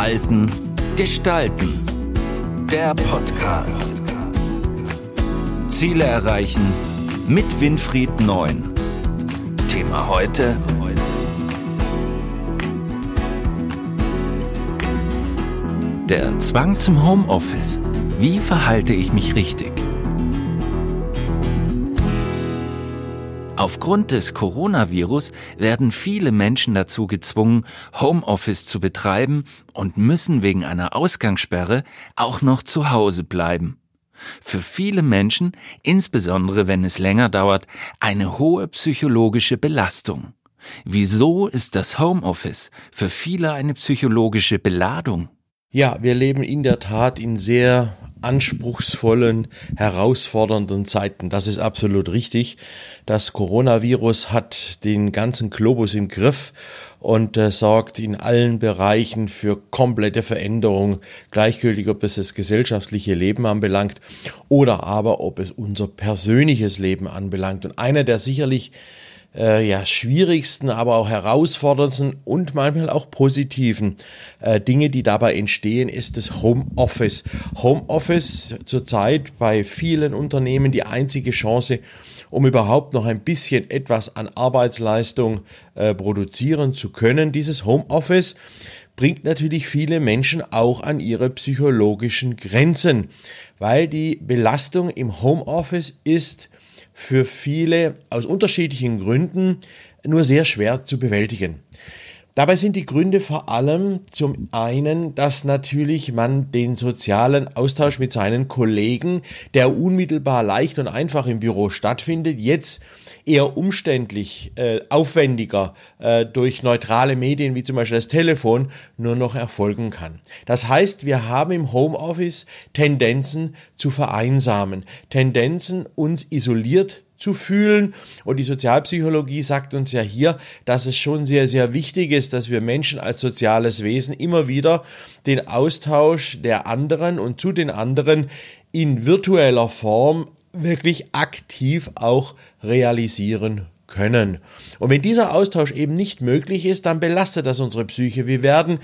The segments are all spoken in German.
Halten, Gestalten. Der Podcast. Ziele erreichen mit Winfried Neun. Thema heute. Der Zwang zum Homeoffice. Wie verhalte ich mich richtig? Aufgrund des Coronavirus werden viele Menschen dazu gezwungen, Homeoffice zu betreiben und müssen wegen einer Ausgangssperre auch noch zu Hause bleiben. Für viele Menschen, insbesondere wenn es länger dauert, eine hohe psychologische Belastung. Wieso ist das Homeoffice für viele eine psychologische Beladung? Ja, wir leben in der Tat in sehr anspruchsvollen, herausfordernden Zeiten. Das ist absolut richtig. Das Coronavirus hat den ganzen Globus im Griff und äh, sorgt in allen Bereichen für komplette Veränderung, gleichgültig ob es das gesellschaftliche Leben anbelangt oder aber ob es unser persönliches Leben anbelangt. Und einer der sicherlich äh, ja, schwierigsten, aber auch herausforderndsten und manchmal auch positiven äh, Dinge, die dabei entstehen, ist das Homeoffice. Homeoffice zurzeit bei vielen Unternehmen die einzige Chance, um überhaupt noch ein bisschen etwas an Arbeitsleistung äh, produzieren zu können. Dieses Homeoffice bringt natürlich viele Menschen auch an ihre psychologischen Grenzen, weil die Belastung im Homeoffice ist für viele aus unterschiedlichen Gründen nur sehr schwer zu bewältigen. Dabei sind die Gründe vor allem zum einen, dass natürlich man den sozialen Austausch mit seinen Kollegen, der unmittelbar leicht und einfach im Büro stattfindet, jetzt eher umständlich, äh, aufwendiger äh, durch neutrale Medien wie zum Beispiel das Telefon nur noch erfolgen kann. Das heißt, wir haben im Homeoffice Tendenzen zu vereinsamen, Tendenzen uns isoliert zu fühlen. Und die Sozialpsychologie sagt uns ja hier, dass es schon sehr, sehr wichtig ist, dass wir Menschen als soziales Wesen immer wieder den Austausch der anderen und zu den anderen in virtueller Form wirklich aktiv auch realisieren können. Und wenn dieser Austausch eben nicht möglich ist, dann belastet das unsere Psyche. Wir werden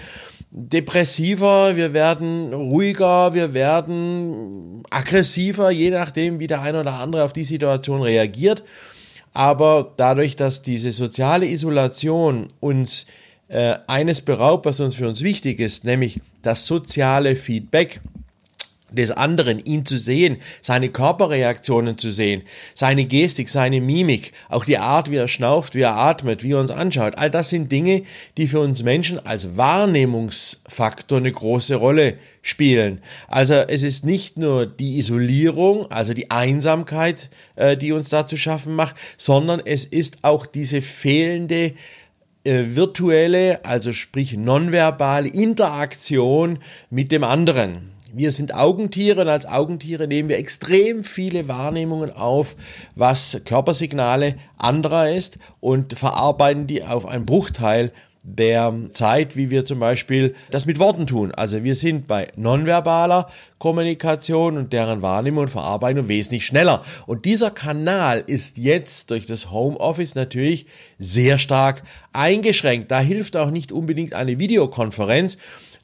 depressiver, wir werden ruhiger, wir werden aggressiver, je nachdem, wie der eine oder andere auf die Situation reagiert. Aber dadurch, dass diese soziale Isolation uns äh, eines beraubt, was uns für uns wichtig ist, nämlich das soziale Feedback, des anderen, ihn zu sehen, seine Körperreaktionen zu sehen, seine Gestik, seine Mimik, auch die Art, wie er schnauft, wie er atmet, wie er uns anschaut. All das sind Dinge, die für uns Menschen als Wahrnehmungsfaktor eine große Rolle spielen. Also es ist nicht nur die Isolierung, also die Einsamkeit, äh, die uns da zu schaffen macht, sondern es ist auch diese fehlende äh, virtuelle, also sprich nonverbale Interaktion mit dem anderen. Wir sind Augentiere und als Augentiere nehmen wir extrem viele Wahrnehmungen auf, was Körpersignale anderer ist und verarbeiten die auf einen Bruchteil der Zeit, wie wir zum Beispiel das mit Worten tun. Also wir sind bei nonverbaler Kommunikation und deren Wahrnehmung und Verarbeitung wesentlich schneller. Und dieser Kanal ist jetzt durch das Homeoffice natürlich sehr stark eingeschränkt. Da hilft auch nicht unbedingt eine Videokonferenz,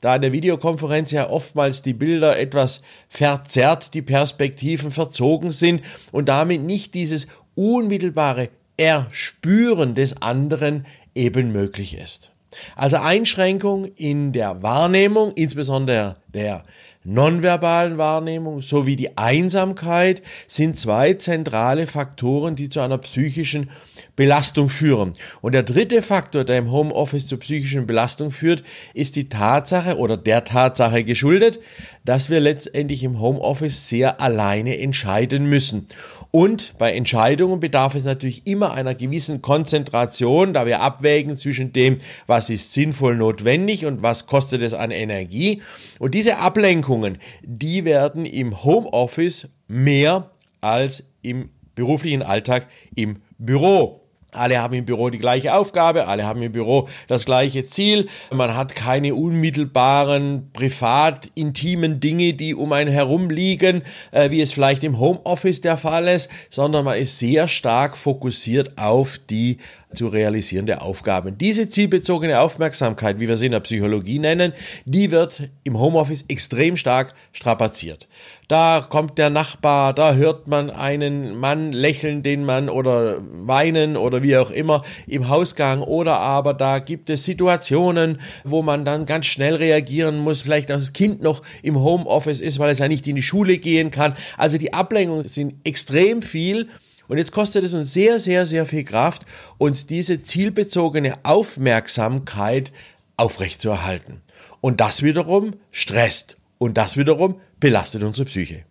da in der Videokonferenz ja oftmals die Bilder etwas verzerrt, die Perspektiven verzogen sind und damit nicht dieses unmittelbare Erspüren des anderen eben möglich ist. Also Einschränkung in der Wahrnehmung, insbesondere der nonverbalen Wahrnehmung sowie die Einsamkeit sind zwei zentrale Faktoren, die zu einer psychischen Belastung führen. Und der dritte Faktor, der im Homeoffice zur psychischen Belastung führt, ist die Tatsache oder der Tatsache geschuldet, dass wir letztendlich im Homeoffice sehr alleine entscheiden müssen. Und bei Entscheidungen bedarf es natürlich immer einer gewissen Konzentration, da wir abwägen zwischen dem, was ist sinnvoll notwendig und was kostet es an Energie. Und diese Ablenkungen, die werden im Homeoffice mehr als im beruflichen Alltag im Büro. Alle haben im Büro die gleiche Aufgabe, alle haben im Büro das gleiche Ziel. Man hat keine unmittelbaren, privat, intimen Dinge, die um einen herum liegen, äh, wie es vielleicht im Homeoffice der Fall ist, sondern man ist sehr stark fokussiert auf die zu realisierende Aufgaben. Diese zielbezogene Aufmerksamkeit, wie wir sie in der Psychologie nennen, die wird im Homeoffice extrem stark strapaziert. Da kommt der Nachbar, da hört man einen Mann lächeln, den man oder weinen oder wie auch immer im Hausgang oder aber da gibt es Situationen, wo man dann ganz schnell reagieren muss, vielleicht auch das Kind noch im Homeoffice ist, weil es ja nicht in die Schule gehen kann. Also die Ablenkungen sind extrem viel und jetzt kostet es uns sehr, sehr, sehr viel Kraft, uns diese zielbezogene Aufmerksamkeit aufrechtzuerhalten. Und das wiederum stresst. Und das wiederum belastet unsere Psyche.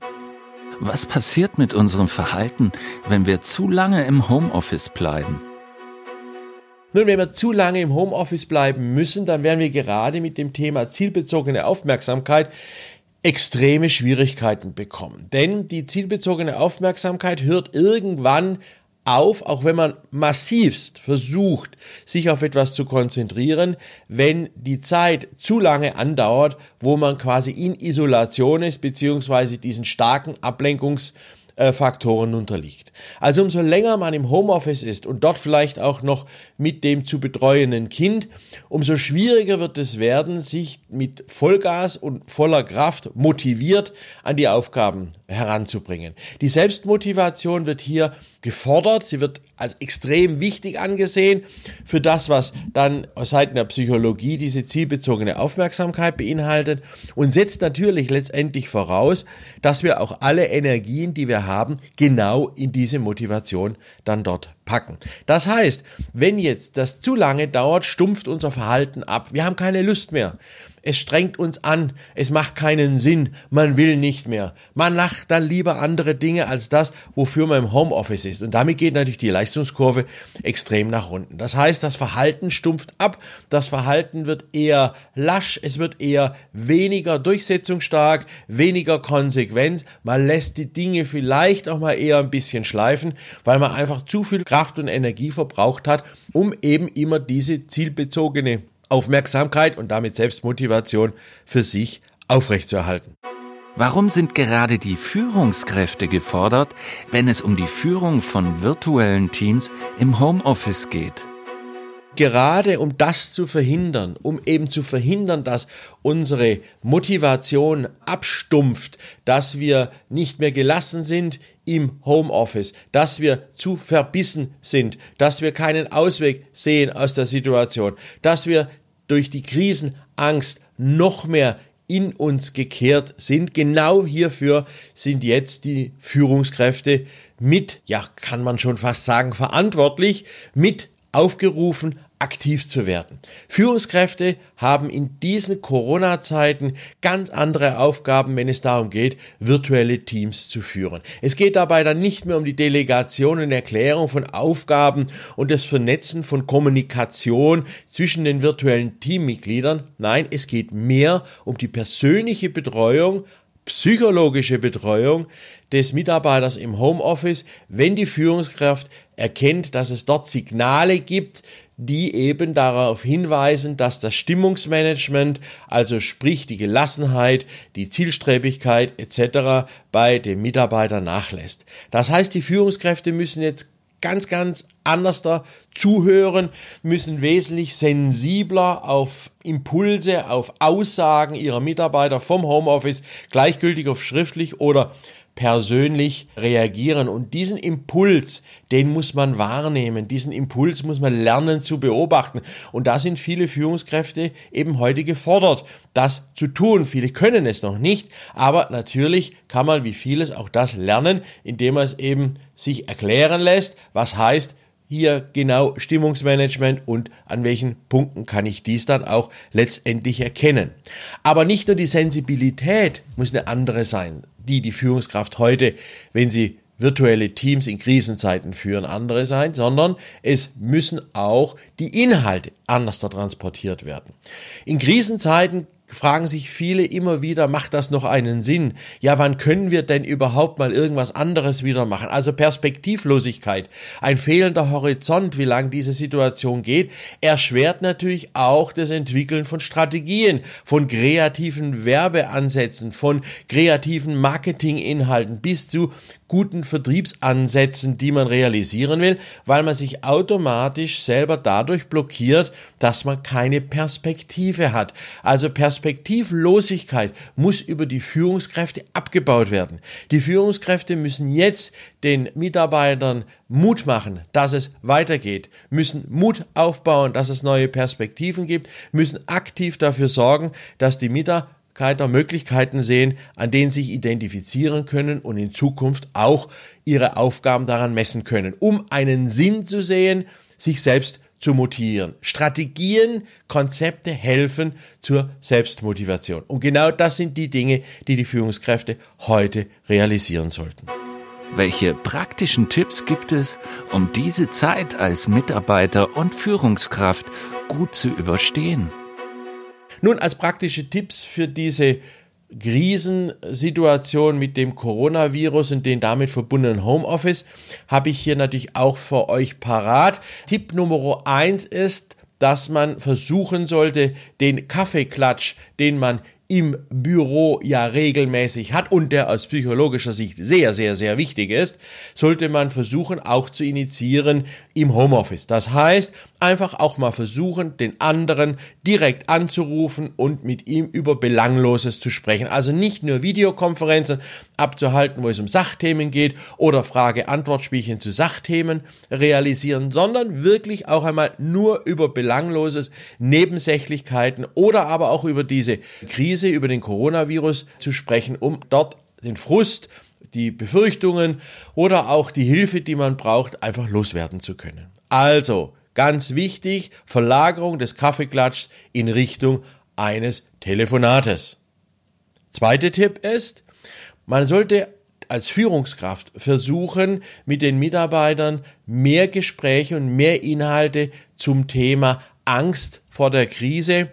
Was passiert mit unserem Verhalten, wenn wir zu lange im Homeoffice bleiben? Nun, wenn wir zu lange im Homeoffice bleiben müssen, dann werden wir gerade mit dem Thema zielbezogene Aufmerksamkeit extreme Schwierigkeiten bekommen. Denn die zielbezogene Aufmerksamkeit hört irgendwann auf, auch wenn man massivst versucht, sich auf etwas zu konzentrieren, wenn die Zeit zu lange andauert, wo man quasi in Isolation ist, beziehungsweise diesen starken Ablenkungs- äh, Faktoren unterliegt. Also umso länger man im Homeoffice ist und dort vielleicht auch noch mit dem zu betreuenden Kind, umso schwieriger wird es werden, sich mit Vollgas und voller Kraft motiviert an die Aufgaben heranzubringen. Die Selbstmotivation wird hier gefordert, sie wird als extrem wichtig angesehen für das, was dann aus Seiten der Psychologie diese zielbezogene Aufmerksamkeit beinhaltet und setzt natürlich letztendlich voraus, dass wir auch alle Energien, die wir haben, genau in diese Motivation dann dort packen. Das heißt, wenn jetzt das zu lange dauert, stumpft unser Verhalten ab. Wir haben keine Lust mehr. Es strengt uns an, es macht keinen Sinn, man will nicht mehr. Man macht dann lieber andere Dinge als das, wofür man im Homeoffice ist. Und damit geht natürlich die Leistungskurve extrem nach unten. Das heißt, das Verhalten stumpft ab, das Verhalten wird eher lasch, es wird eher weniger durchsetzungsstark, weniger konsequent. Man lässt die Dinge vielleicht auch mal eher ein bisschen schleifen, weil man einfach zu viel Kraft und Energie verbraucht hat, um eben immer diese zielbezogene Aufmerksamkeit und damit Selbstmotivation für sich aufrechtzuerhalten. Warum sind gerade die Führungskräfte gefordert, wenn es um die Führung von virtuellen Teams im Homeoffice geht? Gerade um das zu verhindern, um eben zu verhindern, dass unsere Motivation abstumpft, dass wir nicht mehr gelassen sind im Homeoffice, dass wir zu verbissen sind, dass wir keinen Ausweg sehen aus der Situation, dass wir durch die Krisenangst noch mehr in uns gekehrt sind. Genau hierfür sind jetzt die Führungskräfte mit, ja, kann man schon fast sagen, verantwortlich, mit aufgerufen, aktiv zu werden. Führungskräfte haben in diesen Corona-Zeiten ganz andere Aufgaben, wenn es darum geht, virtuelle Teams zu führen. Es geht dabei dann nicht mehr um die Delegation und Erklärung von Aufgaben und das Vernetzen von Kommunikation zwischen den virtuellen Teammitgliedern. Nein, es geht mehr um die persönliche Betreuung psychologische Betreuung des Mitarbeiters im Homeoffice, wenn die Führungskraft erkennt, dass es dort Signale gibt, die eben darauf hinweisen, dass das Stimmungsmanagement, also sprich die Gelassenheit, die Zielstrebigkeit etc. bei dem Mitarbeiter nachlässt. Das heißt, die Führungskräfte müssen jetzt ganz, ganz anders da zuhören, müssen wesentlich sensibler auf Impulse, auf Aussagen ihrer Mitarbeiter vom Homeoffice, gleichgültig auf schriftlich oder persönlich reagieren. Und diesen Impuls, den muss man wahrnehmen. Diesen Impuls muss man lernen zu beobachten. Und da sind viele Führungskräfte eben heute gefordert, das zu tun. Viele können es noch nicht, aber natürlich kann man wie vieles auch das lernen, indem man es eben sich erklären lässt, was heißt, hier genau Stimmungsmanagement und an welchen Punkten kann ich dies dann auch letztendlich erkennen. Aber nicht nur die Sensibilität muss eine andere sein, die die Führungskraft heute, wenn sie virtuelle Teams in Krisenzeiten führen, andere sein, sondern es müssen auch die Inhalte anders transportiert werden. In Krisenzeiten fragen sich viele immer wieder, macht das noch einen Sinn? Ja, wann können wir denn überhaupt mal irgendwas anderes wieder machen? Also Perspektivlosigkeit, ein fehlender Horizont, wie lange diese Situation geht, erschwert natürlich auch das Entwickeln von Strategien, von kreativen Werbeansätzen, von kreativen Marketinginhalten bis zu guten Vertriebsansätzen, die man realisieren will, weil man sich automatisch selber dadurch blockiert, dass man keine Perspektive hat. Also Perspektivlosigkeit muss über die Führungskräfte abgebaut werden. Die Führungskräfte müssen jetzt den Mitarbeitern Mut machen, dass es weitergeht, müssen Mut aufbauen, dass es neue Perspektiven gibt, müssen aktiv dafür sorgen, dass die Mitarbeiter Möglichkeiten sehen, an denen sich identifizieren können und in Zukunft auch ihre Aufgaben daran messen können, um einen Sinn zu sehen, sich selbst zu motivieren. Strategien, Konzepte helfen zur Selbstmotivation. Und genau das sind die Dinge, die die Führungskräfte heute realisieren sollten. Welche praktischen Tipps gibt es, um diese Zeit als Mitarbeiter und Führungskraft gut zu überstehen? Nun, als praktische Tipps für diese Krisensituation mit dem Coronavirus und den damit verbundenen Homeoffice habe ich hier natürlich auch für euch parat. Tipp Nummer eins ist, dass man versuchen sollte, den Kaffeeklatsch, den man im Büro ja regelmäßig hat und der aus psychologischer Sicht sehr, sehr, sehr wichtig ist, sollte man versuchen auch zu initiieren im Homeoffice. Das heißt, einfach auch mal versuchen, den anderen direkt anzurufen und mit ihm über Belangloses zu sprechen. Also nicht nur Videokonferenzen abzuhalten, wo es um Sachthemen geht oder Frage-Antwort-Spielchen zu Sachthemen realisieren, sondern wirklich auch einmal nur über Belangloses, Nebensächlichkeiten oder aber auch über diese Krise über den Coronavirus zu sprechen, um dort den Frust, die Befürchtungen oder auch die Hilfe, die man braucht, einfach loswerden zu können. Also, ganz wichtig, Verlagerung des Kaffeeklatschs in Richtung eines Telefonates. Zweiter Tipp ist, man sollte als Führungskraft versuchen, mit den Mitarbeitern mehr Gespräche und mehr Inhalte zum Thema Angst vor der Krise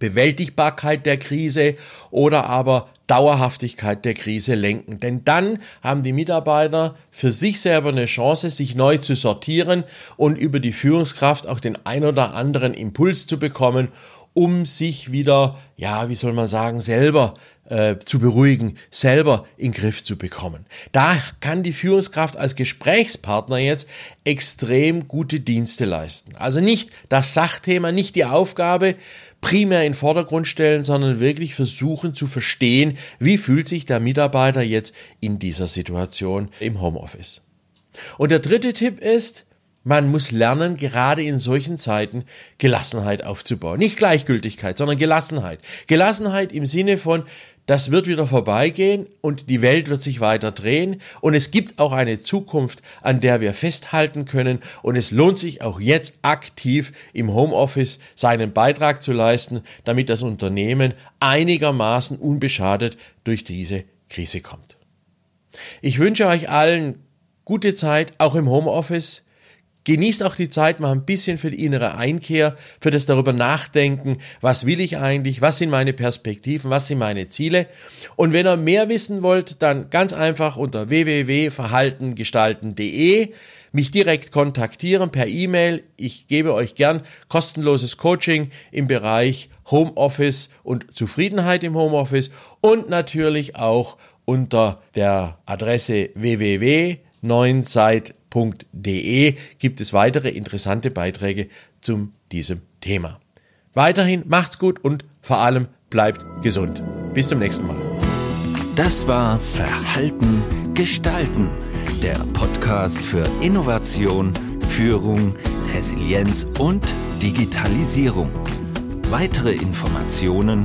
Bewältigbarkeit der Krise oder aber Dauerhaftigkeit der Krise lenken. Denn dann haben die Mitarbeiter für sich selber eine Chance, sich neu zu sortieren und über die Führungskraft auch den ein oder anderen Impuls zu bekommen, um sich wieder, ja, wie soll man sagen, selber äh, zu beruhigen, selber in Griff zu bekommen. Da kann die Führungskraft als Gesprächspartner jetzt extrem gute Dienste leisten. Also nicht das Sachthema, nicht die Aufgabe, primär in den Vordergrund stellen, sondern wirklich versuchen zu verstehen, wie fühlt sich der Mitarbeiter jetzt in dieser Situation im Homeoffice. Und der dritte Tipp ist, man muss lernen, gerade in solchen Zeiten Gelassenheit aufzubauen. Nicht Gleichgültigkeit, sondern Gelassenheit. Gelassenheit im Sinne von, das wird wieder vorbeigehen und die Welt wird sich weiter drehen und es gibt auch eine Zukunft, an der wir festhalten können und es lohnt sich auch jetzt aktiv im Homeoffice seinen Beitrag zu leisten, damit das Unternehmen einigermaßen unbeschadet durch diese Krise kommt. Ich wünsche euch allen gute Zeit, auch im Homeoffice. Genießt auch die Zeit mal ein bisschen für die innere Einkehr, für das darüber nachdenken, was will ich eigentlich, was sind meine Perspektiven, was sind meine Ziele. Und wenn ihr mehr wissen wollt, dann ganz einfach unter www.verhaltengestalten.de mich direkt kontaktieren per E-Mail. Ich gebe euch gern kostenloses Coaching im Bereich Homeoffice und Zufriedenheit im Homeoffice und natürlich auch unter der Adresse www.neunzeit.de www.ftf.de gibt es weitere interessante Beiträge zu diesem Thema. Weiterhin macht's gut und vor allem bleibt gesund. Bis zum nächsten Mal. Das war Verhalten gestalten, der Podcast für Innovation, Führung, Resilienz und Digitalisierung. Weitere Informationen